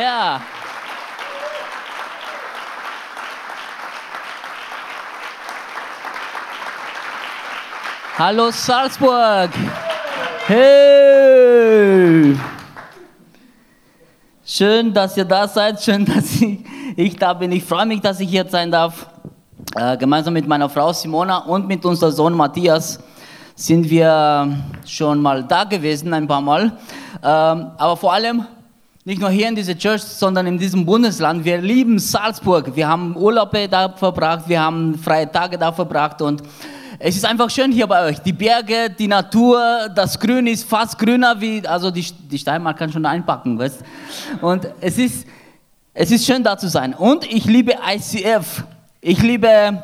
Ja. Hallo Salzburg. Hey. Schön, dass ihr da seid. Schön, dass ich, ich da bin. Ich freue mich, dass ich hier sein darf. Äh, gemeinsam mit meiner Frau Simona und mit unserem Sohn Matthias sind wir schon mal da gewesen, ein paar Mal. Ähm, aber vor allem nicht nur hier in dieser Church, sondern in diesem Bundesland. Wir lieben Salzburg. Wir haben Urlaube da verbracht, wir haben freie Tage da verbracht und es ist einfach schön hier bei euch. Die Berge, die Natur, das Grün ist fast grüner wie, also die, die Steinmark kann schon einpacken, weißt Und es ist, es ist schön da zu sein. Und ich liebe ICF. Ich liebe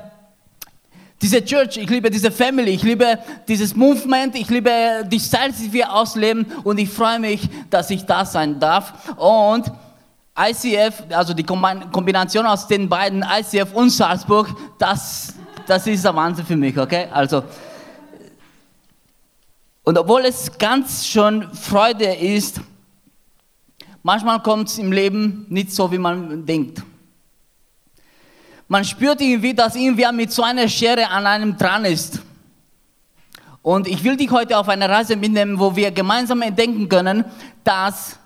diese Church, ich liebe diese Family, ich liebe dieses Movement, ich liebe die Style, die wir ausleben und ich freue mich, dass ich da sein darf. Und ICF, also die Kombination aus den beiden, ICF und Salzburg, das, das ist der Wahnsinn für mich, okay? Also, und obwohl es ganz schon Freude ist, manchmal kommt es im Leben nicht so, wie man denkt. Man spürt irgendwie, dass irgendwer mit so einer Schere an einem dran ist. Und ich will dich heute auf eine Reise mitnehmen, wo wir gemeinsam entdecken können, dass,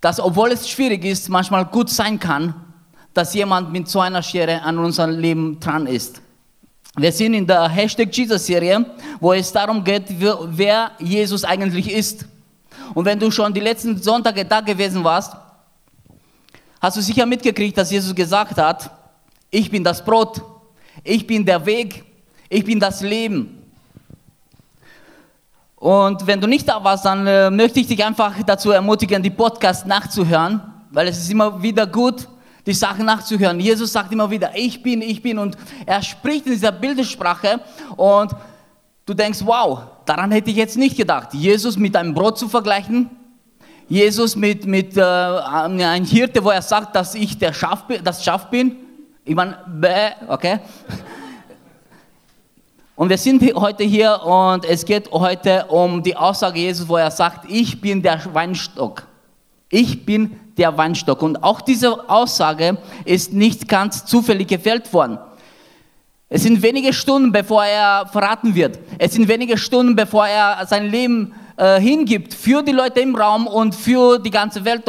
dass obwohl es schwierig ist, manchmal gut sein kann, dass jemand mit so einer Schere an unserem Leben dran ist. Wir sind in der Hashtag Jesus-Serie, wo es darum geht, wer Jesus eigentlich ist. Und wenn du schon die letzten Sonntage da gewesen warst, hast du sicher mitgekriegt, dass Jesus gesagt hat, ich bin das Brot, ich bin der Weg, ich bin das Leben. Und wenn du nicht da warst, dann äh, möchte ich dich einfach dazu ermutigen, die Podcast nachzuhören, weil es ist immer wieder gut, die Sachen nachzuhören. Jesus sagt immer wieder, ich bin, ich bin. Und er spricht in dieser Bildersprache und du denkst, wow, daran hätte ich jetzt nicht gedacht. Jesus mit einem Brot zu vergleichen, Jesus mit, mit äh, einem Hirte, wo er sagt, dass ich der Schaf, das Schaf bin. Ich meine, bäh, okay? Und wir sind heute hier und es geht heute um die Aussage Jesus, wo er sagt, ich bin der Weinstock. Ich bin der Weinstock. Und auch diese Aussage ist nicht ganz zufällig gefällt worden. Es sind wenige Stunden, bevor er verraten wird. Es sind wenige Stunden, bevor er sein Leben äh, hingibt für die Leute im Raum und für die ganze Welt.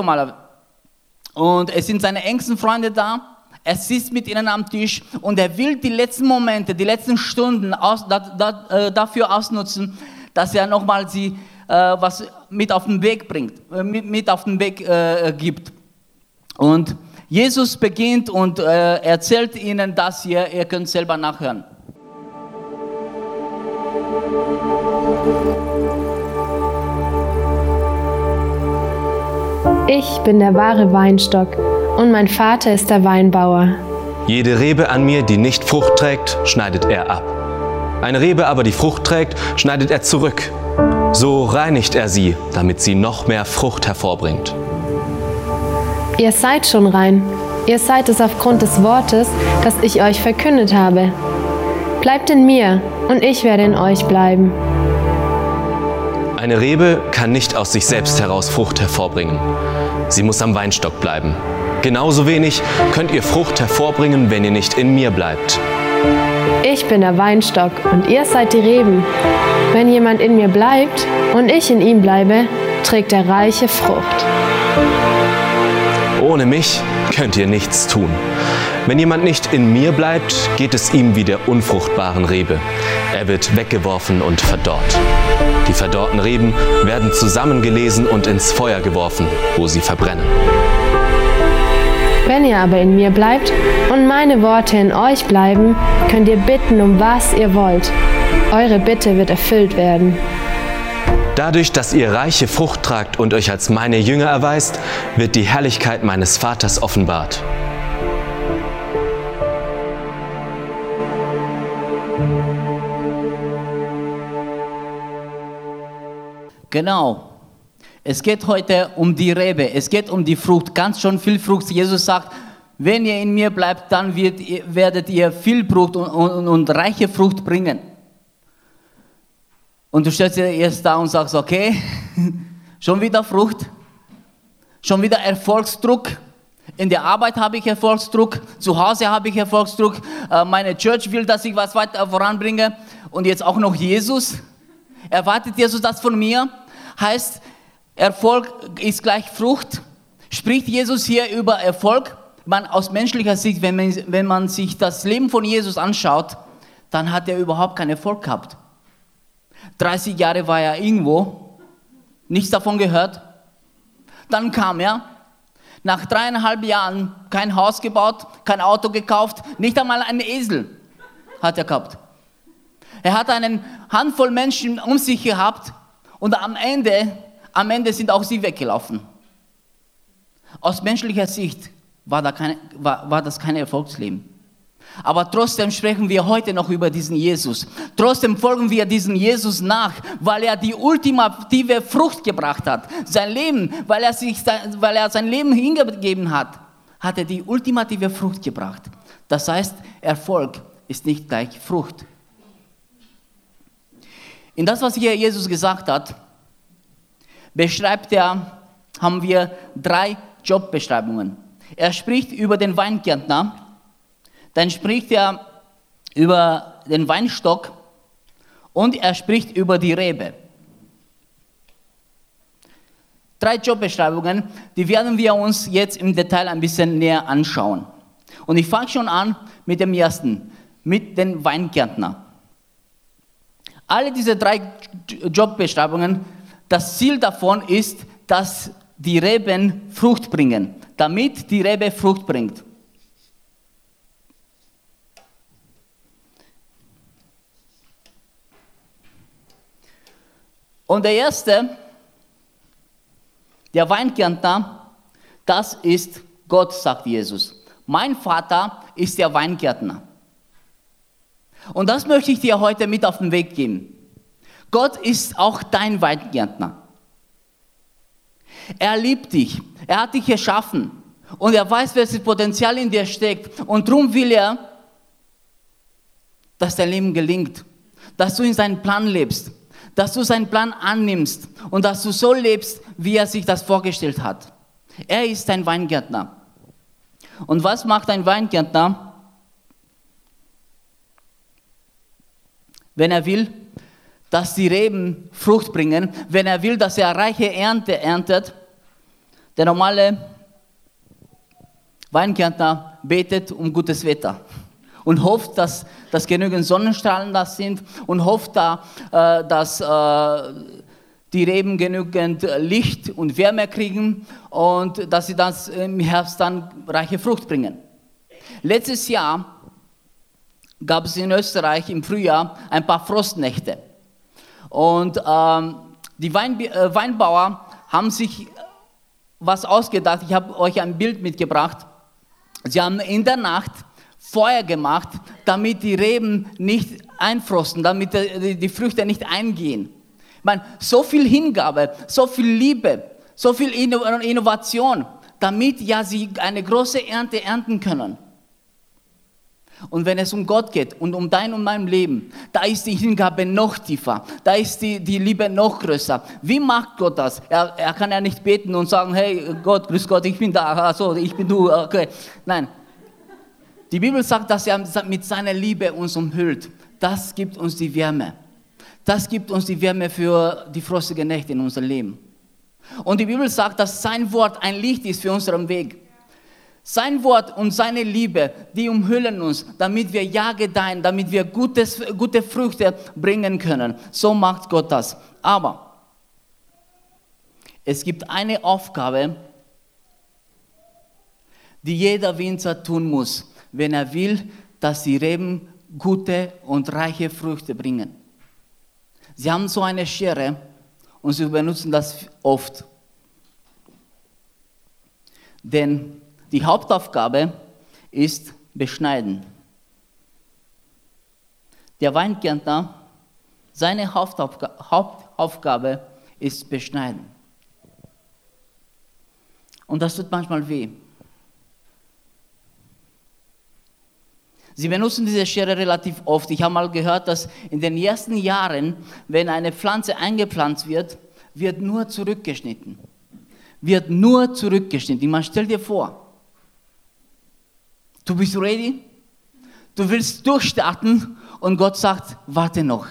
Und es sind seine engsten Freunde da er sitzt mit ihnen am Tisch und er will die letzten Momente, die letzten Stunden aus, da, da, äh, dafür ausnutzen, dass er nochmal sie äh, was mit auf den Weg bringt, äh, mit, mit, auf den Weg äh, gibt. Und Jesus beginnt und äh, erzählt ihnen das hier, ihr könnt selber nachhören. Ich bin der wahre Weinstock und mein Vater ist der Weinbauer. Jede Rebe an mir, die nicht Frucht trägt, schneidet er ab. Eine Rebe aber, die Frucht trägt, schneidet er zurück. So reinigt er sie, damit sie noch mehr Frucht hervorbringt. Ihr seid schon rein. Ihr seid es aufgrund des Wortes, das ich euch verkündet habe. Bleibt in mir und ich werde in euch bleiben. Eine Rebe kann nicht aus sich selbst heraus Frucht hervorbringen. Sie muss am Weinstock bleiben. Genauso wenig könnt ihr Frucht hervorbringen, wenn ihr nicht in mir bleibt. Ich bin der Weinstock und ihr seid die Reben. Wenn jemand in mir bleibt und ich in ihm bleibe, trägt er reiche Frucht. Ohne mich könnt ihr nichts tun. Wenn jemand nicht in mir bleibt, geht es ihm wie der unfruchtbaren Rebe. Er wird weggeworfen und verdorrt. Die verdorrten Reben werden zusammengelesen und ins Feuer geworfen, wo sie verbrennen. Wenn ihr aber in mir bleibt und meine Worte in euch bleiben, könnt ihr bitten, um was ihr wollt. Eure Bitte wird erfüllt werden. Dadurch, dass ihr reiche Frucht tragt und euch als meine Jünger erweist, wird die Herrlichkeit meines Vaters offenbart. Genau. Es geht heute um die Rebe, es geht um die Frucht, ganz schon viel Frucht. Jesus sagt, wenn ihr in mir bleibt, dann wird, werdet ihr viel Frucht und, und, und reiche Frucht bringen. Und du stellst dir erst da und sagst, okay, schon wieder Frucht, Schon wieder Erfolgsdruck. In der Arbeit habe ich Erfolgsdruck, zu Hause habe ich Erfolgsdruck, äh, meine Church will, dass ich was weiter voranbringe und jetzt auch noch Jesus. Erwartet Jesus das von mir? Heißt, Erfolg ist gleich Frucht. Spricht Jesus hier über Erfolg? Man, aus menschlicher Sicht, wenn man, wenn man sich das Leben von Jesus anschaut, dann hat er überhaupt keinen Erfolg gehabt. 30 Jahre war er irgendwo, nichts davon gehört. Dann kam er, nach dreieinhalb Jahren kein Haus gebaut, kein Auto gekauft, nicht einmal einen Esel hat er gehabt. Er hat eine Handvoll Menschen um sich gehabt und am Ende, am Ende sind auch sie weggelaufen. Aus menschlicher Sicht war, da keine, war, war das kein Erfolgsleben. Aber trotzdem sprechen wir heute noch über diesen Jesus. Trotzdem folgen wir diesem Jesus nach, weil er die ultimative Frucht gebracht hat. Sein Leben, weil er, sich, weil er sein Leben hingegeben hat, hat er die ultimative Frucht gebracht. Das heißt, Erfolg ist nicht gleich Frucht. In das, was hier Jesus gesagt hat, beschreibt er, haben wir drei Jobbeschreibungen. Er spricht über den Weingärtner, dann spricht er über den Weinstock und er spricht über die Rebe. Drei Jobbeschreibungen, die werden wir uns jetzt im Detail ein bisschen näher anschauen. Und ich fange schon an mit dem ersten, mit dem Weingärtner. Alle diese drei Jobbeschreibungen, das Ziel davon ist, dass die Reben Frucht bringen, damit die Rebe Frucht bringt. Und der erste, der Weingärtner, das ist Gott, sagt Jesus. Mein Vater ist der Weingärtner. Und das möchte ich dir heute mit auf den Weg geben. Gott ist auch dein Weingärtner. Er liebt dich. Er hat dich erschaffen. Und er weiß, welches Potenzial in dir steckt. Und darum will er, dass dein Leben gelingt. Dass du in seinen Plan lebst dass du seinen Plan annimmst und dass du so lebst, wie er sich das vorgestellt hat. Er ist ein Weingärtner. Und was macht ein Weingärtner? Wenn er will, dass die Reben Frucht bringen, wenn er will, dass er reiche Ernte erntet, der normale Weingärtner betet um gutes Wetter und hofft, dass, dass genügend Sonnenstrahlen da sind und hofft da, äh, dass äh, die Reben genügend Licht und Wärme kriegen und dass sie das im Herbst dann reiche Frucht bringen. Letztes Jahr gab es in Österreich im Frühjahr ein paar Frostnächte. Und ähm, die Wein, äh, Weinbauer haben sich was ausgedacht. Ich habe euch ein Bild mitgebracht. Sie haben in der Nacht Feuer gemacht, damit die Reben nicht einfrosten, damit die Früchte nicht eingehen. Ich meine, so viel Hingabe, so viel Liebe, so viel Innovation, damit ja sie eine große Ernte ernten können. Und wenn es um Gott geht und um dein und mein Leben, da ist die Hingabe noch tiefer, da ist die, die Liebe noch größer. Wie macht Gott das? Er, er kann ja nicht beten und sagen, hey Gott, grüß Gott, ich bin da, also ich bin du, okay. Nein, die Bibel sagt, dass er mit seiner Liebe uns umhüllt. Das gibt uns die Wärme. Das gibt uns die Wärme für die frostige Nächte in unserem Leben. Und die Bibel sagt, dass sein Wort ein Licht ist für unseren Weg. Sein Wort und seine Liebe, die umhüllen uns, damit wir ja gedeihen, damit wir gutes, gute Früchte bringen können. So macht Gott das. Aber es gibt eine Aufgabe, die jeder Winzer tun muss wenn er will, dass die Reben gute und reiche Früchte bringen. Sie haben so eine Schere und sie benutzen das oft. Denn die Hauptaufgabe ist beschneiden. Der Weingärtner, seine Hauptaufgabe ist beschneiden. Und das tut manchmal weh. Sie benutzen diese Schere relativ oft. Ich habe mal gehört, dass in den ersten Jahren, wenn eine Pflanze eingepflanzt wird, wird nur zurückgeschnitten. wird nur zurückgeschnitten. Man stell dir vor, du bist ready, du willst durchstarten und Gott sagt, warte noch,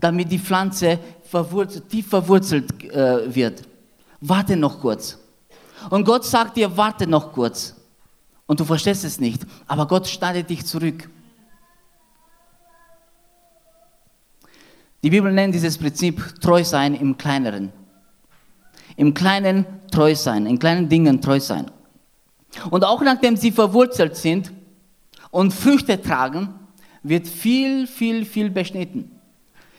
damit die Pflanze verwurzelt, tief verwurzelt äh, wird. Warte noch kurz. Und Gott sagt dir, warte noch kurz. Und du verstehst es nicht, aber Gott schneidet dich zurück. Die Bibel nennt dieses Prinzip treu sein im Kleineren. Im Kleinen treu sein, in kleinen Dingen treu sein. Und auch nachdem sie verwurzelt sind und Früchte tragen, wird viel, viel, viel beschnitten.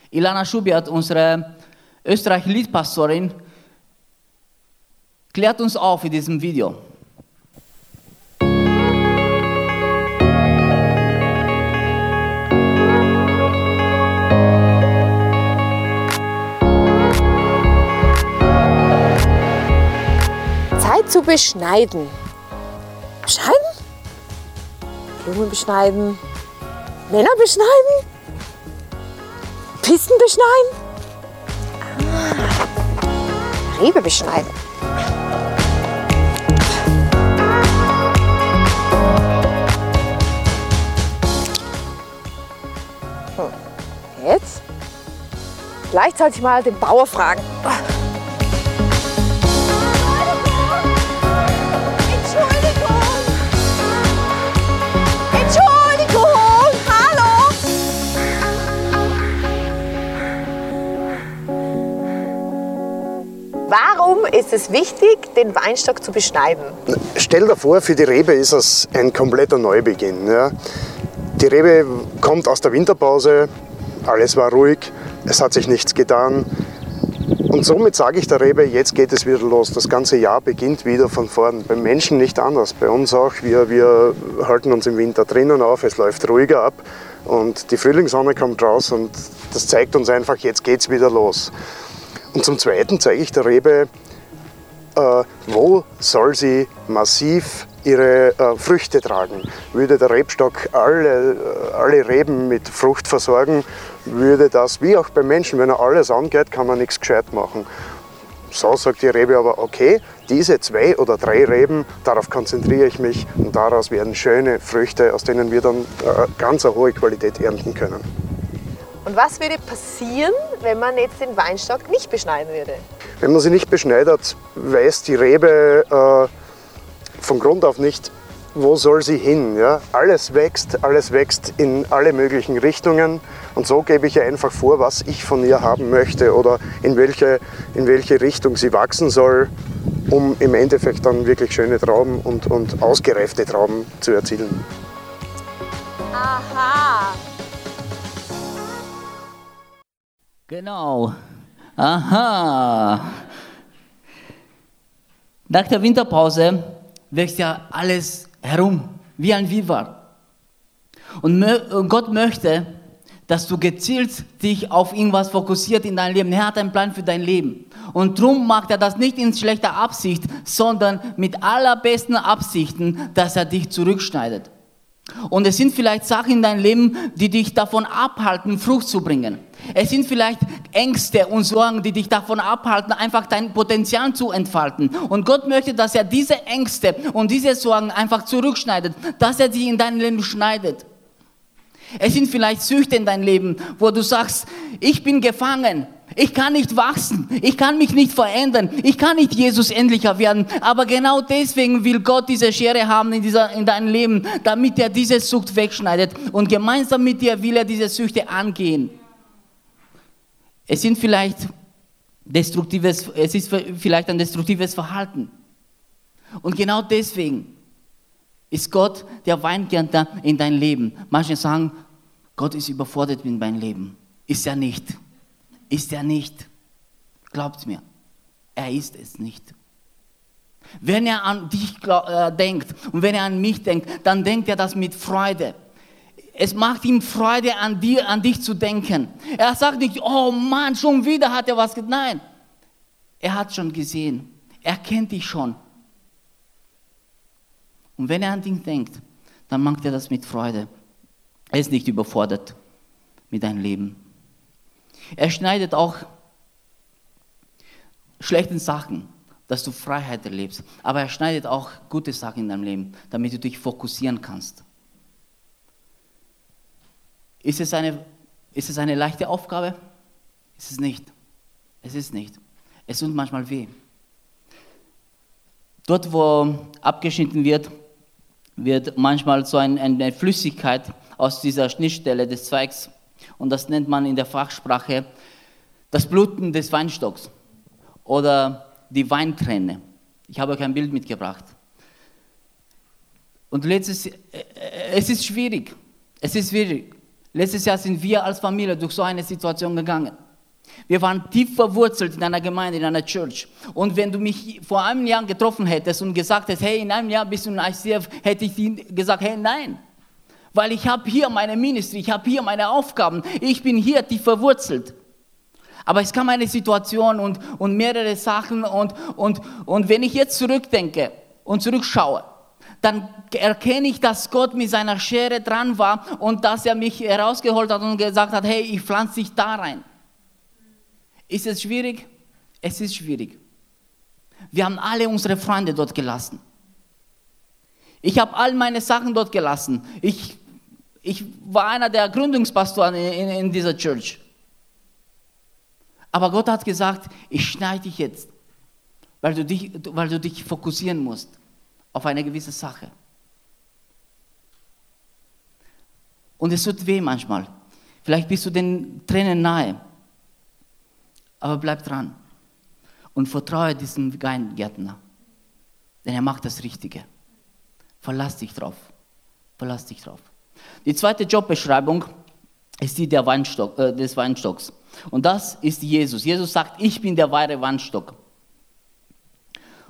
Ilana Schubiat, unsere österreichische Liedpastorin, klärt uns auf in diesem Video. Zeit zu beschneiden. Beschneiden? Blumen beschneiden. Männer beschneiden? Pisten beschneiden? Ah, Rebe beschneiden. Hm. Jetzt? Ich mal den Bauer fragen. Ist es wichtig, den Weinstock zu beschneiden? Stell dir vor, für die Rebe ist es ein kompletter Neubeginn. Ja. Die Rebe kommt aus der Winterpause, alles war ruhig, es hat sich nichts getan. Und somit sage ich der Rebe, jetzt geht es wieder los. Das ganze Jahr beginnt wieder von vorn. Beim Menschen nicht anders. Bei uns auch. Wir, wir halten uns im Winter drinnen auf, es läuft ruhiger ab und die Frühlingssonne kommt raus und das zeigt uns einfach, jetzt geht es wieder los. Und zum Zweiten zeige ich der Rebe, äh, wo soll sie massiv ihre äh, Früchte tragen. Würde der Rebstock alle, äh, alle Reben mit Frucht versorgen, würde das, wie auch beim Menschen, wenn er alles angeht, kann man nichts gescheit machen. So sagt die Rebe aber, okay, diese zwei oder drei Reben, darauf konzentriere ich mich und daraus werden schöne Früchte, aus denen wir dann äh, ganz eine hohe Qualität ernten können. Und was würde passieren, wenn man jetzt den Weinstock nicht beschneiden würde? Wenn man sie nicht beschneidet, weiß die Rebe äh, von Grund auf nicht, wo soll sie hin. Ja? Alles wächst, alles wächst in alle möglichen Richtungen und so gebe ich ihr einfach vor, was ich von ihr haben möchte oder in welche, in welche Richtung sie wachsen soll, um im Endeffekt dann wirklich schöne Trauben und, und ausgereifte Trauben zu erzielen. Aha. Genau. Aha. Nach der Winterpause wächst ja alles herum, wie ein mö- und Gott möchte, dass du gezielt dich auf irgendwas fokussiert in deinem Leben. Er hat einen Plan für dein Leben. Und darum macht er das nicht in schlechter Absicht, sondern mit allerbesten Absichten, dass er dich zurückschneidet. Und es sind vielleicht Sachen in deinem Leben, die dich davon abhalten, Frucht zu bringen. Es sind vielleicht Ängste und Sorgen, die dich davon abhalten, einfach dein Potenzial zu entfalten. Und Gott möchte, dass er diese Ängste und diese Sorgen einfach zurückschneidet, dass er sie in dein Leben schneidet. Es sind vielleicht Süchte in deinem Leben, wo du sagst, ich bin gefangen. Ich kann nicht wachsen, ich kann mich nicht verändern, ich kann nicht Jesus ähnlicher werden. Aber genau deswegen will Gott diese Schere haben in, dieser, in deinem Leben, damit er diese Sucht wegschneidet. Und gemeinsam mit dir will er diese Süchte angehen. Es sind vielleicht destruktives, es ist vielleicht ein destruktives Verhalten. Und genau deswegen ist Gott der Weingärtner in dein Leben. Manche sagen, Gott ist überfordert mit meinem Leben. Ist er nicht. Ist er nicht. Glaubt mir, er ist es nicht. Wenn er an dich äh, denkt und wenn er an mich denkt, dann denkt er das mit Freude. Es macht ihm Freude, an, dir, an dich zu denken. Er sagt nicht, oh Mann, schon wieder hat er was gesagt. Nein, er hat schon gesehen. Er kennt dich schon. Und wenn er an dich denkt, dann macht er das mit Freude. Er ist nicht überfordert mit deinem Leben. Er schneidet auch schlechten Sachen, dass du Freiheit erlebst. Aber er schneidet auch gute Sachen in deinem Leben, damit du dich fokussieren kannst. Ist es eine, ist es eine leichte Aufgabe? Ist es nicht. Es ist nicht. Es tut manchmal weh. Dort, wo abgeschnitten wird, wird manchmal so eine Flüssigkeit aus dieser Schnittstelle des Zweigs und das nennt man in der Fachsprache das Bluten des Weinstocks oder die Weinträne. Ich habe euch ein Bild mitgebracht. Und letztes, äh, es ist schwierig. Es ist schwierig. Letztes Jahr sind wir als Familie durch so eine Situation gegangen. Wir waren tief verwurzelt in einer Gemeinde, in einer Church. Und wenn du mich vor einem Jahr getroffen hättest und gesagt hättest, hey, in einem Jahr bist du ein ICF, hätte ich gesagt, hey, nein. Weil ich habe hier meine Ministry, ich habe hier meine Aufgaben, ich bin hier tief verwurzelt. Aber es kam eine Situation und, und mehrere Sachen und, und, und wenn ich jetzt zurückdenke und zurückschaue, dann erkenne ich, dass Gott mit seiner Schere dran war und dass er mich herausgeholt hat und gesagt hat, hey, ich pflanze dich da rein. Ist es schwierig? Es ist schwierig. Wir haben alle unsere Freunde dort gelassen. Ich habe all meine Sachen dort gelassen. Ich, ich war einer der Gründungspastoren in, in, dieser Church. Aber Gott hat gesagt, ich schneide dich jetzt, weil du dich, weil du dich fokussieren musst auf eine gewisse Sache. Und es tut weh manchmal. Vielleicht bist du den Tränen nahe. Aber bleib dran und vertraue diesem Weingärtner, denn er macht das Richtige. Verlass dich drauf. Verlass dich drauf. Die zweite Jobbeschreibung ist die der Weinstock, äh, des Weinstocks. Und das ist Jesus. Jesus sagt, ich bin der wahre Weinstock.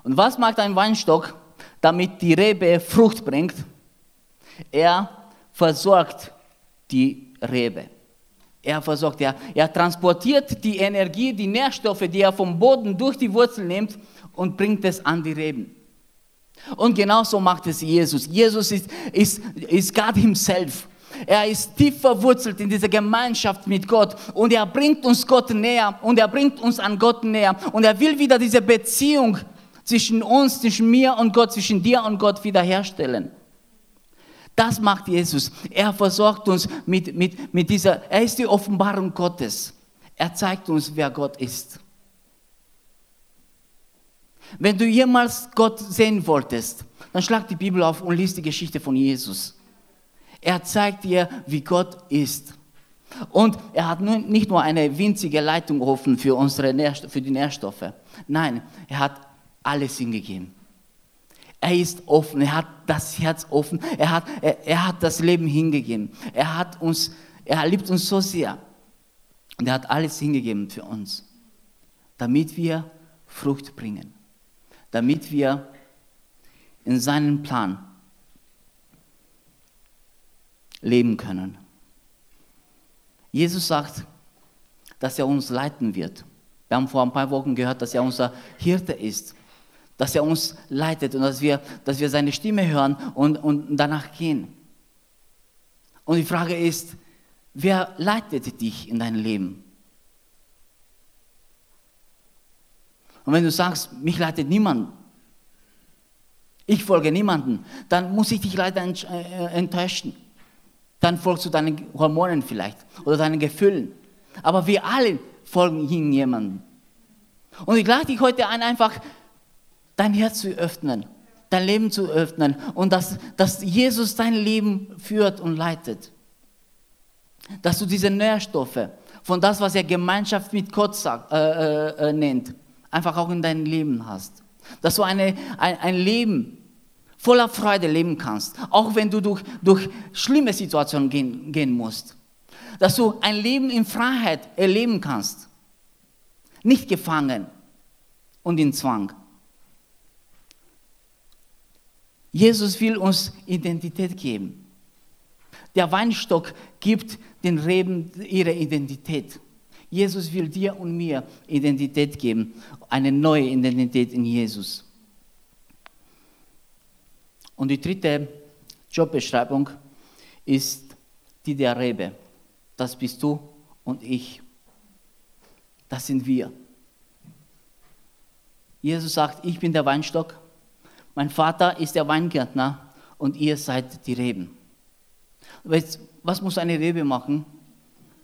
Und was macht ein Weinstock, damit die Rebe Frucht bringt? Er versorgt die Rebe. Er versorgt, er, er transportiert die Energie, die Nährstoffe, die er vom Boden durch die Wurzel nimmt und bringt es an die Reben. Und genauso macht es Jesus. Jesus ist, ist, ist Gott himself. Er ist tief verwurzelt in dieser Gemeinschaft mit Gott und er bringt uns Gott näher und er bringt uns an Gott näher und er will wieder diese Beziehung zwischen uns, zwischen mir und Gott, zwischen dir und Gott wiederherstellen. Das macht Jesus. Er versorgt uns mit, mit, mit dieser, er ist die Offenbarung Gottes. Er zeigt uns, wer Gott ist. Wenn du jemals Gott sehen wolltest, dann schlag die Bibel auf und liest die Geschichte von Jesus. Er zeigt dir, wie Gott ist. Und er hat nicht nur eine winzige Leitung offen für, unsere Nährstoffe, für die Nährstoffe. Nein, er hat alles hingegeben. Er ist offen, er hat das Herz offen, er hat, er, er hat das Leben hingegeben. Er hat uns, er liebt uns so sehr. Und er hat alles hingegeben für uns, damit wir Frucht bringen, damit wir in seinem Plan leben können. Jesus sagt, dass er uns leiten wird. Wir haben vor ein paar Wochen gehört, dass er unser Hirte ist dass er uns leitet und dass wir, dass wir seine Stimme hören und, und danach gehen. Und die Frage ist, wer leitet dich in dein Leben? Und wenn du sagst, mich leitet niemand, ich folge niemandem, dann muss ich dich leider äh, enttäuschen. Dann folgst du deinen Hormonen vielleicht oder deinen Gefühlen. Aber wir alle folgen jemandem. Und ich lade dich heute ein, einfach dein Herz zu öffnen, dein Leben zu öffnen und dass, dass Jesus dein Leben führt und leitet. Dass du diese Nährstoffe von das, was er Gemeinschaft mit Gott sagt, äh, äh, äh, nennt, einfach auch in deinem Leben hast. Dass du eine, ein, ein Leben voller Freude leben kannst, auch wenn du durch, durch schlimme Situationen gehen, gehen musst. Dass du ein Leben in Freiheit erleben kannst, nicht gefangen und in Zwang. Jesus will uns Identität geben. Der Weinstock gibt den Reben ihre Identität. Jesus will dir und mir Identität geben, eine neue Identität in Jesus. Und die dritte Jobbeschreibung ist die der Rebe. Das bist du und ich. Das sind wir. Jesus sagt, ich bin der Weinstock, mein Vater ist der Weingärtner und ihr seid die Reben. Was muss eine Rebe machen,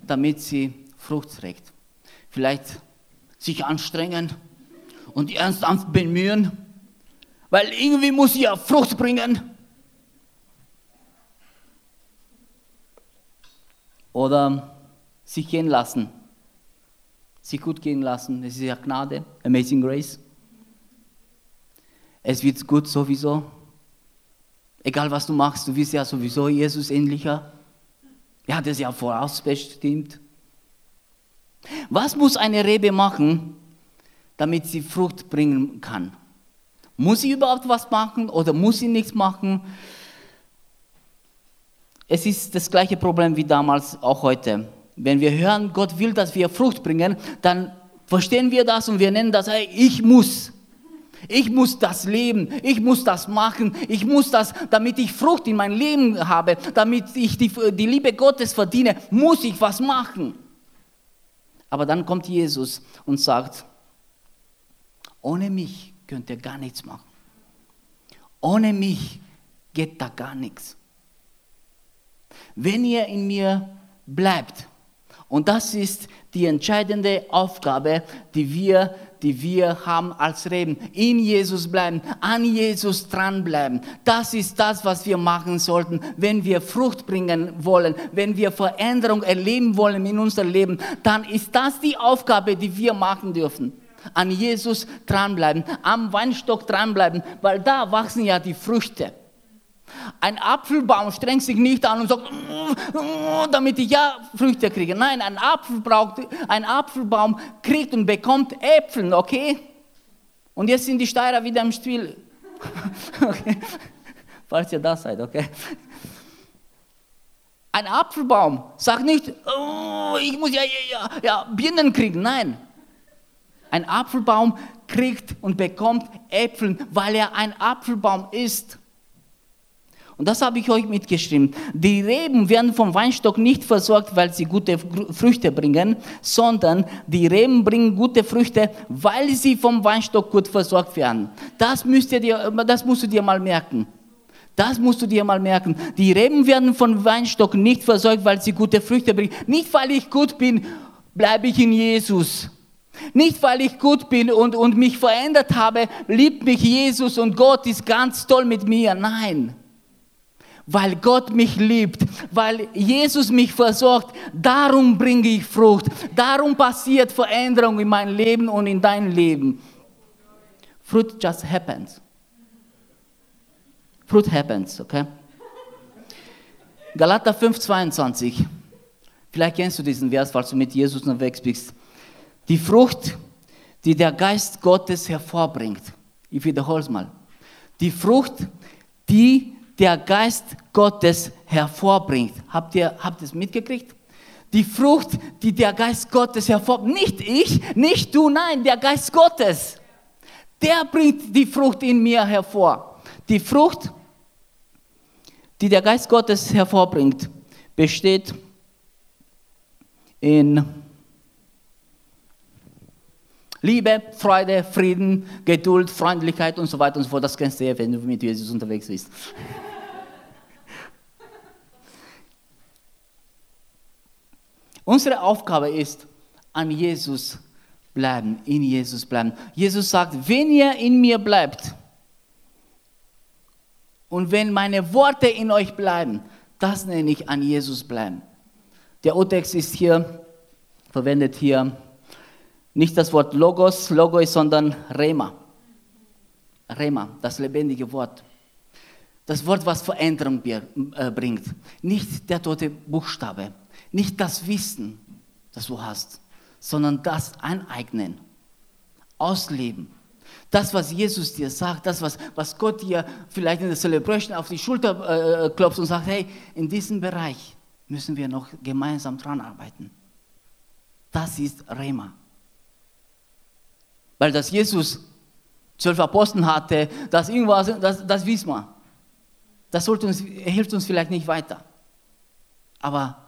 damit sie Frucht trägt? Vielleicht sich anstrengen und ernsthaft bemühen, weil irgendwie muss sie ja Frucht bringen. Oder sich gehen lassen, sich gut gehen lassen. Das ist ja Gnade, Amazing Grace. Es wird gut sowieso. Egal was du machst, du wirst ja sowieso Jesus ähnlicher. Er hat es ja vorausbestimmt. Was muss eine Rebe machen, damit sie Frucht bringen kann? Muss sie überhaupt was machen oder muss sie nichts machen? Es ist das gleiche Problem wie damals, auch heute. Wenn wir hören, Gott will, dass wir Frucht bringen, dann verstehen wir das und wir nennen das, hey, ich muss. Ich muss das leben, ich muss das machen, ich muss das, damit ich Frucht in mein Leben habe, damit ich die, die Liebe Gottes verdiene, muss ich was machen. Aber dann kommt Jesus und sagt, ohne mich könnt ihr gar nichts machen. Ohne mich geht da gar nichts. Wenn ihr in mir bleibt, und das ist die entscheidende Aufgabe, die wir, die wir haben als Reben. In Jesus bleiben, an Jesus dranbleiben. Das ist das, was wir machen sollten, wenn wir Frucht bringen wollen, wenn wir Veränderung erleben wollen in unser Leben. Dann ist das die Aufgabe, die wir machen dürfen. An Jesus dranbleiben, am Weinstock dranbleiben, weil da wachsen ja die Früchte. Ein Apfelbaum strengt sich nicht an und sagt, damit ich ja Früchte kriege. Nein, ein, Apfel braucht, ein Apfelbaum kriegt und bekommt Äpfel, okay? Und jetzt sind die Steirer wieder im Spiel. okay. Falls ihr da seid, okay? Ein Apfelbaum sagt nicht, oh, ich muss ja, ja, ja Birnen kriegen. Nein. Ein Apfelbaum kriegt und bekommt Äpfel, weil er ein Apfelbaum ist. Und das habe ich euch mitgeschrieben. Die Reben werden vom Weinstock nicht versorgt, weil sie gute Früchte bringen, sondern die Reben bringen gute Früchte, weil sie vom Weinstock gut versorgt werden. Das, müsst ihr dir, das musst du dir mal merken. Das musst du dir mal merken. Die Reben werden vom Weinstock nicht versorgt, weil sie gute Früchte bringen. Nicht, weil ich gut bin, bleibe ich in Jesus. Nicht, weil ich gut bin und, und mich verändert habe, liebt mich Jesus und Gott ist ganz toll mit mir. Nein weil Gott mich liebt, weil Jesus mich versorgt. Darum bringe ich Frucht. Darum passiert Veränderung in mein Leben und in dein Leben. Fruit just happens. Fruit happens, okay? Galater 5, 22. Vielleicht kennst du diesen Vers, falls du mit Jesus unterwegs bist. Die Frucht, die der Geist Gottes hervorbringt. Ich wiederhole es mal. Die Frucht, die der Geist Gottes hervorbringt. Habt ihr, habt es mitgekriegt? Die Frucht, die der Geist Gottes hervorbringt. Nicht ich, nicht du, nein, der Geist Gottes. Der bringt die Frucht in mir hervor. Die Frucht, die der Geist Gottes hervorbringt, besteht in Liebe, Freude, Frieden, Geduld, Freundlichkeit und so weiter und so fort. Das kennst du ja, wenn du mit Jesus unterwegs bist. Unsere Aufgabe ist, an Jesus bleiben, in Jesus bleiben. Jesus sagt, wenn ihr in mir bleibt und wenn meine Worte in euch bleiben, das nenne ich an Jesus bleiben. Der Otext ist hier, verwendet hier nicht das Wort Logos, Logos, sondern Rema. Rema, das lebendige Wort. Das Wort, was Veränderung äh, bringt. Nicht der tote Buchstabe. Nicht das Wissen, das du hast, sondern das Aneignen, Ausleben. Das, was Jesus dir sagt, das, was, was Gott dir vielleicht in der Celebration auf die Schulter äh, klopft und sagt, hey, in diesem Bereich müssen wir noch gemeinsam dran arbeiten. Das ist Rema. Weil das Jesus zwölf Aposteln hatte, das irgendwas, das, das wissen wir. Das uns, hilft uns vielleicht nicht weiter. Aber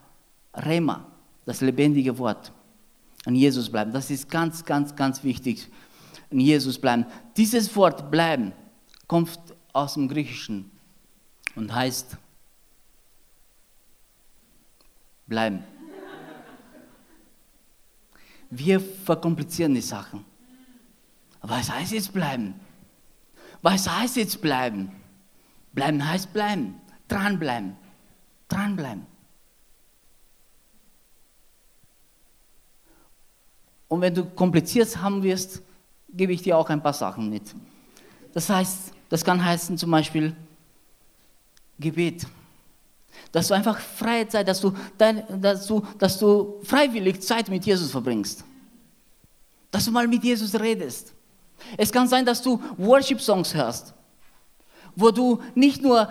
Rema, das lebendige Wort, an Jesus bleiben, das ist ganz, ganz, ganz wichtig. in Jesus bleiben. Dieses Wort bleiben kommt aus dem Griechischen und heißt bleiben. Wir verkomplizieren die Sachen. Was heißt jetzt bleiben? Was heißt jetzt bleiben? Bleiben heißt bleiben, dranbleiben, dranbleiben. Und wenn du kompliziert haben wirst, gebe ich dir auch ein paar Sachen mit. Das heißt, das kann heißen zum Beispiel Gebet. Dass du einfach freie Zeit, dass du, dass, du, dass du freiwillig Zeit mit Jesus verbringst. Dass du mal mit Jesus redest. Es kann sein, dass du Worship-Songs hörst, wo du nicht nur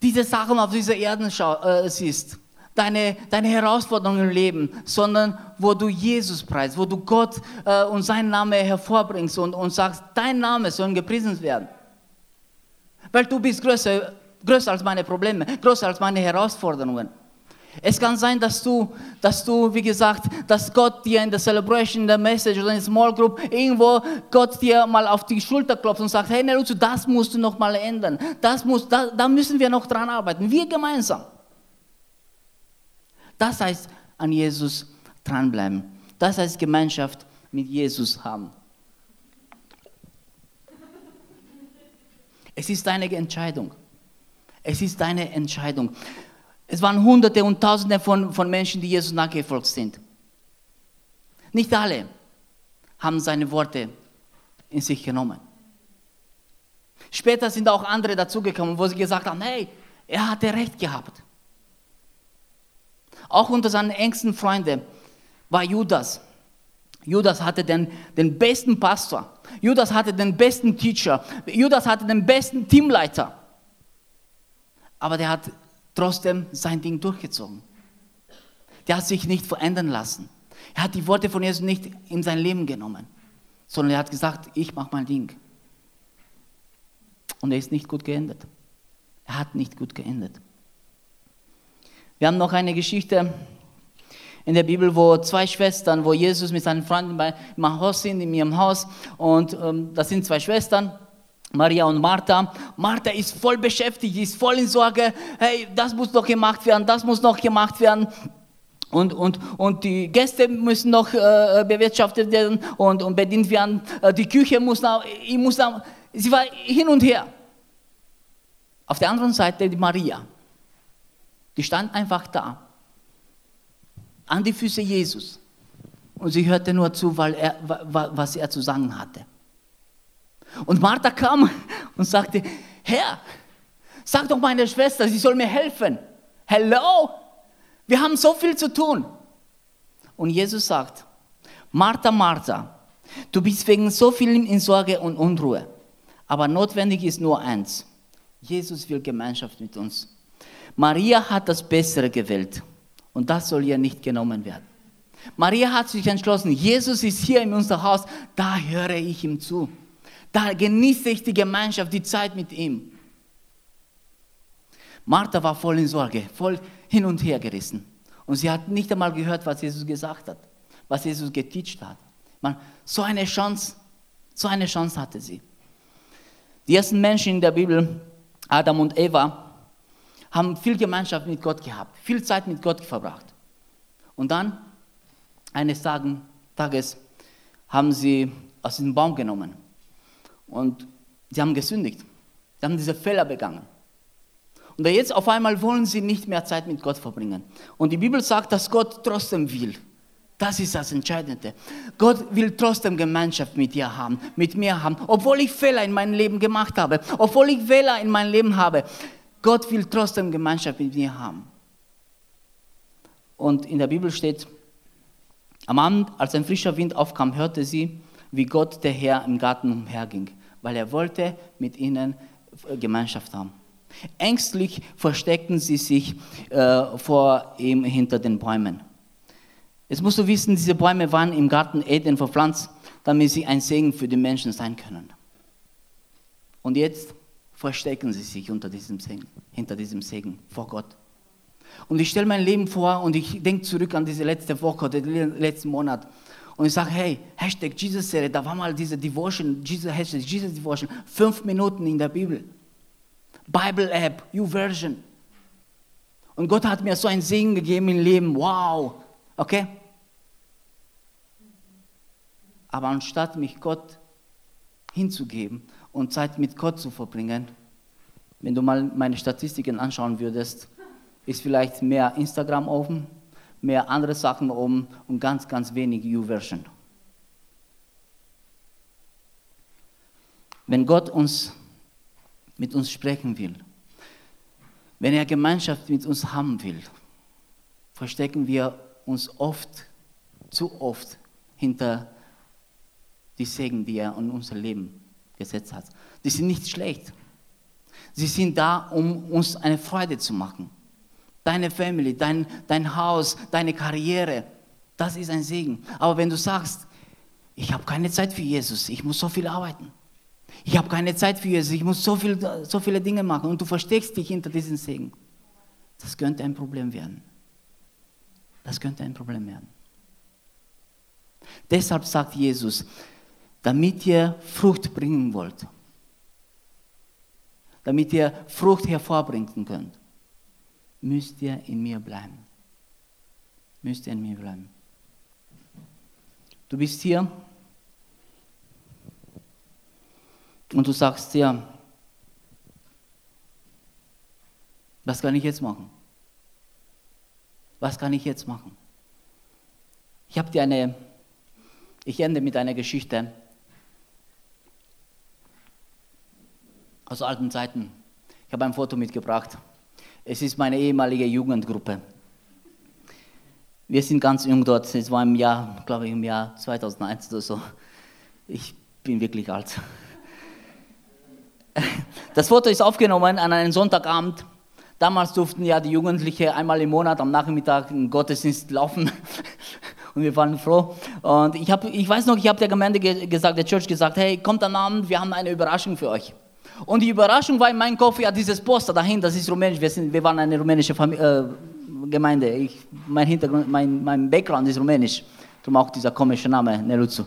diese Sachen auf dieser Erde äh, siehst, deine, deine Herausforderungen im Leben, sondern wo du Jesus preist, wo du Gott äh, und seinen Namen hervorbringst und, und sagst, dein Name soll gepriesen werden. Weil du bist größer, größer als meine Probleme, größer als meine Herausforderungen. Es kann sein, dass du, dass du, wie gesagt, dass Gott dir in der Celebration, in der Message oder in der Small Group irgendwo Gott dir mal auf die Schulter klopft und sagt, hey Neruzu, das musst du noch mal ändern. Das muss, da, da müssen wir noch dran arbeiten. Wir gemeinsam. Das heißt an Jesus dranbleiben. Das heißt Gemeinschaft mit Jesus haben. Es ist deine Entscheidung. Es ist deine Entscheidung. Es waren Hunderte und Tausende von, von Menschen, die Jesus nachgefolgt sind. Nicht alle haben seine Worte in sich genommen. Später sind auch andere dazugekommen, wo sie gesagt haben, hey, er hatte recht gehabt. Auch unter seinen engsten Freunden war Judas. Judas hatte den, den besten Pastor. Judas hatte den besten Teacher. Judas hatte den besten Teamleiter. Aber der hat trotzdem sein Ding durchgezogen. Der hat sich nicht verändern lassen. Er hat die Worte von Jesus nicht in sein Leben genommen, sondern er hat gesagt, ich mache mein Ding. Und er ist nicht gut geendet. Er hat nicht gut geendet. Wir haben noch eine Geschichte in der Bibel, wo zwei Schwestern, wo Jesus mit seinen Freunden bei, im Haus sind, in ihrem Haus. Und ähm, das sind zwei Schwestern. Maria und Martha. Martha ist voll beschäftigt, ist voll in Sorge. Hey, das muss noch gemacht werden, das muss noch gemacht werden. Und, und, und die Gäste müssen noch äh, bewirtschaftet werden und, und bedient werden. Äh, die Küche muss noch, ich muss noch, sie war hin und her. Auf der anderen Seite die Maria. Die stand einfach da, an die Füße Jesus. Und sie hörte nur zu, weil er, was er zu sagen hatte. Und Martha kam und sagte, Herr, sag doch meiner Schwester, sie soll mir helfen. Hello, wir haben so viel zu tun. Und Jesus sagt, Martha, Martha, du bist wegen so viel in Sorge und Unruhe. Aber notwendig ist nur eins. Jesus will Gemeinschaft mit uns. Maria hat das Bessere gewählt und das soll ihr nicht genommen werden. Maria hat sich entschlossen, Jesus ist hier in unser Haus, da höre ich ihm zu. Da genieße ich die Gemeinschaft, die Zeit mit ihm. Martha war voll in Sorge, voll hin und her gerissen. Und sie hat nicht einmal gehört, was Jesus gesagt hat, was Jesus geteacht hat. Man, so eine Chance, so eine Chance hatte sie. Die ersten Menschen in der Bibel, Adam und Eva, haben viel Gemeinschaft mit Gott gehabt, viel Zeit mit Gott verbracht. Und dann, eines Tages, haben sie aus dem Baum genommen und sie haben gesündigt. Sie haben diese Fehler begangen. Und jetzt auf einmal wollen sie nicht mehr Zeit mit Gott verbringen. Und die Bibel sagt, dass Gott trotzdem will. Das ist das Entscheidende. Gott will trotzdem Gemeinschaft mit dir haben, mit mir haben, obwohl ich Fehler in meinem Leben gemacht habe, obwohl ich Fehler in meinem Leben habe. Gott will trotzdem Gemeinschaft mit mir haben. Und in der Bibel steht, am Abend, als ein frischer Wind aufkam, hörte sie, wie Gott der Herr im Garten umherging, weil er wollte mit ihnen äh, Gemeinschaft haben. Ängstlich versteckten sie sich äh, vor ihm hinter den Bäumen. Jetzt musst du wissen, diese Bäume waren im Garten Eden verpflanzt, damit sie ein Segen für die Menschen sein können. Und jetzt verstecken sie sich unter diesem Segen, hinter diesem Segen vor Gott. Und ich stelle mein Leben vor und ich denke zurück an diese letzte Woche oder den letzten Monat. Und ich sage, hey, Hashtag Jesus-Serie, da war mal diese Devotion, Jesus, Hashtag Jesus Devotion, fünf Minuten in der Bibel. Bible-App, YouVersion. Und Gott hat mir so einen Segen gegeben im Leben, wow, okay? Aber anstatt mich Gott hinzugeben und Zeit mit Gott zu verbringen, wenn du mal meine Statistiken anschauen würdest, ist vielleicht mehr Instagram offen, mehr andere Sachen oben und ganz, ganz wenig U-Version. Wenn Gott uns mit uns sprechen will, wenn er Gemeinschaft mit uns haben will, verstecken wir uns oft, zu oft hinter die Segen, die er in unser Leben gesetzt hat. Die sind nicht schlecht. Sie sind da, um uns eine Freude zu machen. Deine Family, dein, dein Haus, deine Karriere, das ist ein Segen. Aber wenn du sagst, ich habe keine Zeit für Jesus, ich muss so viel arbeiten. Ich habe keine Zeit für Jesus, ich muss so, viel, so viele Dinge machen und du versteckst dich hinter diesen Segen. Das könnte ein Problem werden. Das könnte ein Problem werden. Deshalb sagt Jesus, damit ihr Frucht bringen wollt, damit ihr Frucht hervorbringen könnt, müsst ihr in mir bleiben. Müsst ihr in mir bleiben. Du bist hier und du sagst dir, was kann ich jetzt machen? Was kann ich jetzt machen? Ich habe dir eine, ich ende mit einer Geschichte. aus alten Zeiten. Ich habe ein Foto mitgebracht. Es ist meine ehemalige Jugendgruppe. Wir sind ganz jung dort. Es war im Jahr, glaube ich, im Jahr 2001 oder so. Ich bin wirklich alt. Das Foto ist aufgenommen an einem Sonntagabend. Damals durften ja die Jugendlichen einmal im Monat am Nachmittag einen Gottesdienst laufen. Und wir waren froh. Und ich, hab, ich weiß noch, ich habe der Gemeinde gesagt, der Church gesagt, hey, kommt am Abend, wir haben eine Überraschung für euch. Und die Überraschung war in meinem Kopf, ja, dieses Poster dahin, das ist rumänisch. Wir, sind, wir waren eine rumänische Familie, äh, Gemeinde. Ich, mein Hintergrund, mein, mein Background ist rumänisch. Darum auch dieser komische Name, Neluzu.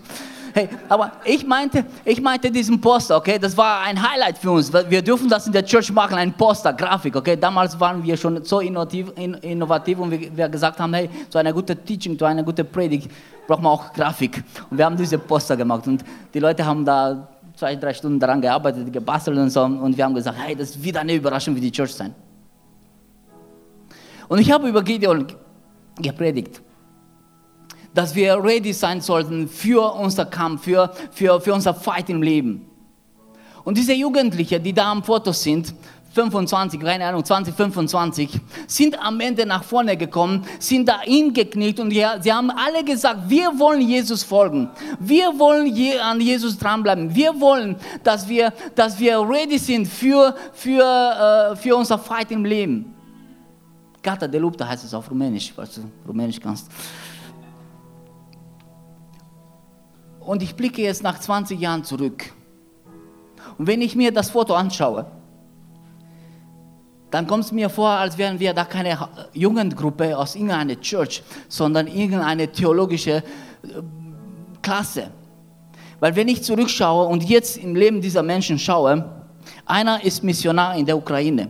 Hey, aber ich meinte, ich meinte diesen Poster, okay, das war ein Highlight für uns. Wir dürfen das in der Church machen, ein Poster, Grafik, okay. Damals waren wir schon so innovativ, innovativ und wir, wir gesagt haben, hey, so eine gute Teaching, so eine gute Predigt, brauchen wir auch Grafik. Und wir haben diese Poster gemacht und die Leute haben da zwei, drei Stunden daran gearbeitet, gebastelt und so. Und wir haben gesagt, hey, das wird eine Überraschung für die Church sein. Und ich habe über Gideon gepredigt, dass wir ready sein sollten für unser Kampf, für, für, für unser Fight im Leben. Und diese Jugendlichen, die da am Foto sind, 25, keine Ahnung, 20, 25, sind am Ende nach vorne gekommen, sind da hingekniet und sie haben alle gesagt, wir wollen Jesus folgen. Wir wollen an Jesus dranbleiben. Wir wollen, dass wir, dass wir ready sind für, für, äh, für unser Fight im Leben. Gata de lupta heißt es auf Rumänisch, falls du Rumänisch kannst. Und ich blicke jetzt nach 20 Jahren zurück. Und wenn ich mir das Foto anschaue, dann kommt es mir vor, als wären wir da keine Jugendgruppe aus irgendeiner Church, sondern irgendeine theologische äh, Klasse. Weil wenn ich zurückschaue und jetzt im Leben dieser Menschen schaue, einer ist Missionar in der Ukraine.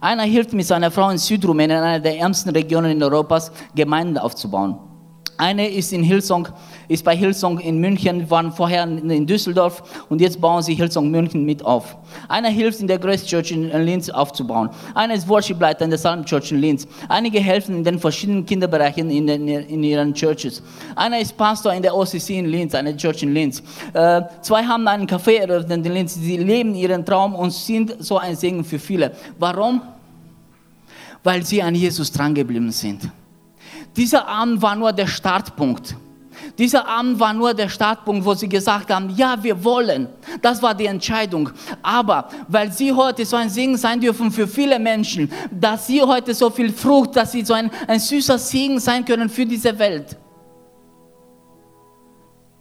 Einer hilft mit seiner Frau in Südrumänien, einer der ärmsten Regionen in Europas, Gemeinden aufzubauen. Eine ist in Hillsong, ist bei Hillsong in München, waren vorher in Düsseldorf und jetzt bauen sie Hillsong München mit auf. Einer hilft in der Grace Church in Linz aufzubauen. Einer ist Worshipleiter in der Psalm Church in Linz. Einige helfen in den verschiedenen Kinderbereichen in, den, in ihren Churches. Einer ist Pastor in der OCC in Linz, eine Church in Linz. Äh, zwei haben einen Café eröffnet in Linz. Sie leben ihren Traum und sind so ein Segen für viele. Warum? Weil sie an Jesus drangeblieben sind. Dieser Abend war nur der Startpunkt. Dieser Abend war nur der Startpunkt, wo sie gesagt haben, ja, wir wollen. Das war die Entscheidung. Aber weil sie heute so ein Segen sein dürfen für viele Menschen, dass sie heute so viel Frucht, dass sie so ein, ein süßer Segen sein können für diese Welt,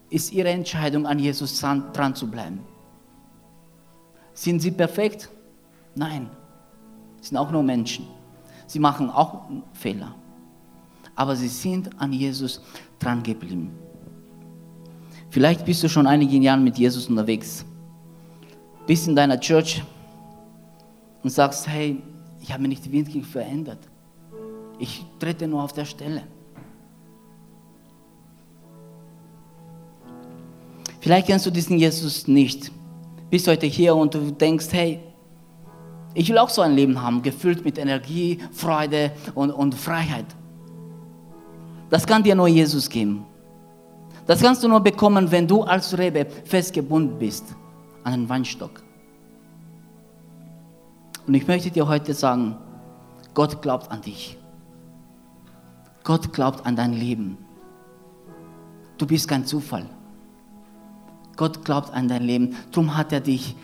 ist ihre Entscheidung, an Jesus dran, zu bleiben. Sind sie perfekt? Nein. Sie sind auch nur Menschen. Sie machen auch Fehler aber sie sind an Jesus dran geblieben. Vielleicht bist du schon einige Jahre mit Jesus unterwegs. Bist in deiner Church und sagst, hey, ich habe mich nicht wirklich verändert. Ich trete nur auf der Stelle. Vielleicht kennst du diesen Jesus nicht. Bist heute hier und du denkst, hey, ich will auch so ein Leben haben, gefüllt mit Energie, Freude und, und Freiheit. Das kann dir nur Jesus geben. Das kannst du nur bekommen, wenn du als Rebe festgebunden bist an den Weinstock. Und ich möchte dir heute sagen, Gott glaubt an dich. Gott glaubt an dein Leben. Du bist kein Zufall. Gott glaubt an dein Leben. Darum hat er dich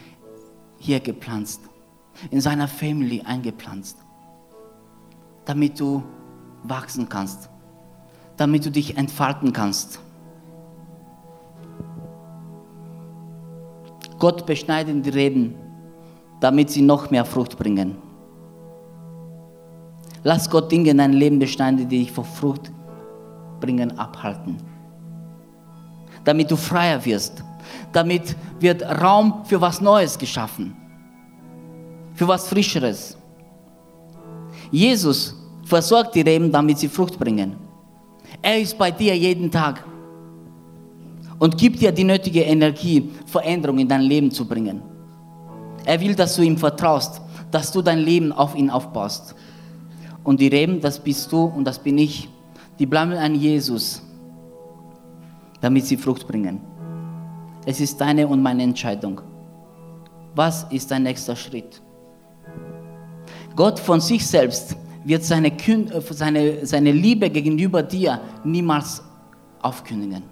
hier gepflanzt, in seiner Family eingepflanzt, damit du wachsen kannst, damit du dich entfalten kannst. Gott beschneidet die Reben, damit sie noch mehr Frucht bringen. Lass Gott Dinge in dein Leben beschneiden, die dich vor Frucht bringen, abhalten. Damit du freier wirst. Damit wird Raum für was Neues geschaffen. Für was Frischeres. Jesus versorgt die Reben, damit sie Frucht bringen. Er ist bei dir jeden Tag und gibt dir die nötige Energie, Veränderung in dein Leben zu bringen. Er will, dass du ihm vertraust, dass du dein Leben auf ihn aufbaust. Und die Reben, das bist du und das bin ich, die bleiben an Jesus, damit sie Frucht bringen. Es ist deine und meine Entscheidung. Was ist dein nächster Schritt? Gott von sich selbst wird seine, seine, seine Liebe gegenüber dir niemals aufkündigen.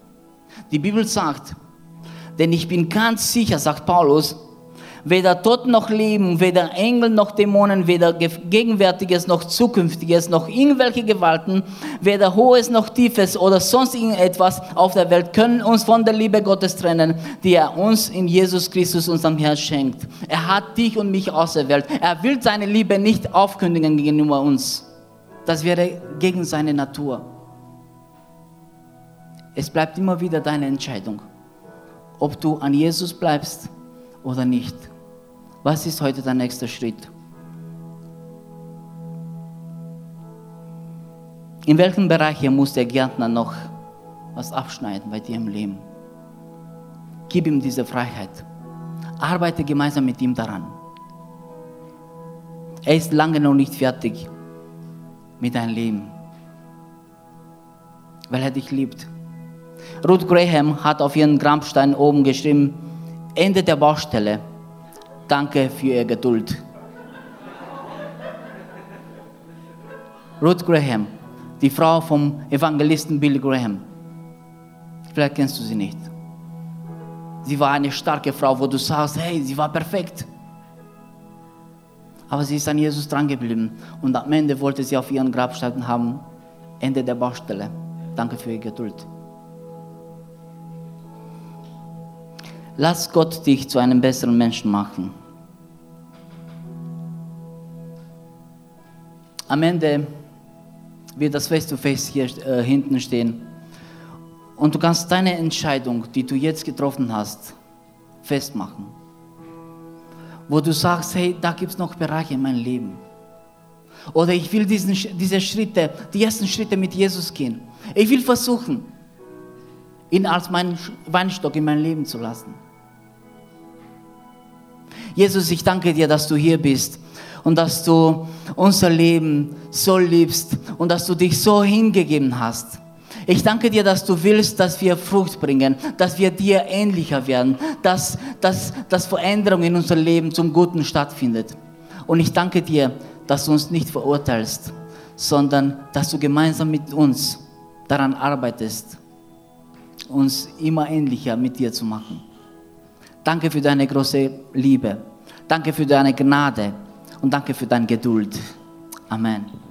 Die Bibel sagt, denn ich bin ganz sicher, sagt Paulus, weder Tod noch Leben, weder Engel noch Dämonen, weder Gegenwärtiges noch Zukünftiges, noch irgendwelche Gewalten, weder Hohes noch Tiefes oder sonst irgendetwas auf der Welt können uns von der Liebe Gottes trennen, die er uns in Jesus Christus, unserem Herrn, schenkt. Er hat dich und mich auserwählt. Er will seine Liebe nicht aufkündigen gegenüber uns. Das wäre gegen seine Natur. Es bleibt immer wieder deine Entscheidung, ob du an Jesus bleibst oder nicht. Was ist heute dein nächster Schritt? In welchen Bereichen muss der Gärtner noch was abschneiden bei dir im Leben? Gib ihm diese Freiheit. Arbeite gemeinsam mit ihm daran. Er ist lange noch nicht fertig mit deinem Leben, weil er dich liebt. Ruth Graham hat auf ihren Grabstein oben geschrieben, Ende der Baustelle. Danke für Ihre Geduld. Ruth Graham, die Frau vom Evangelisten Billy Graham. Vielleicht kennst du sie nicht. Sie war eine starke Frau, wo du sagst, hey, sie war perfekt. Aber sie ist an Jesus drangeblieben und am Ende wollte sie auf ihren Grabstein haben, Ende der Baustelle. Danke für Ihre Geduld. Lass Gott dich zu einem besseren Menschen machen. Am Ende wird das Face-to-Face hier äh, hinten stehen. Und du kannst deine Entscheidung, die du jetzt getroffen hast, festmachen. Wo du sagst, hey, da gibt es noch Bereiche in meinem Leben. Oder ich will diesen, diese Schritte, die ersten Schritte mit Jesus gehen. Ich will versuchen, ihn als meinen Weinstock in mein Leben zu lassen. Jesus, ich danke dir, dass du hier bist und dass du unser Leben so liebst und dass du dich so hingegeben hast. Ich danke dir, dass du willst, dass wir Frucht bringen, dass wir dir ähnlicher werden, dass, dass, dass Veränderung in unserem Leben zum Guten stattfindet. Und ich danke dir, dass du uns nicht verurteilst, sondern dass du gemeinsam mit uns daran arbeitest, uns immer ähnlicher mit dir zu machen. Danke für deine große Liebe. Danke für deine Gnade und danke für deine Geduld. Amen.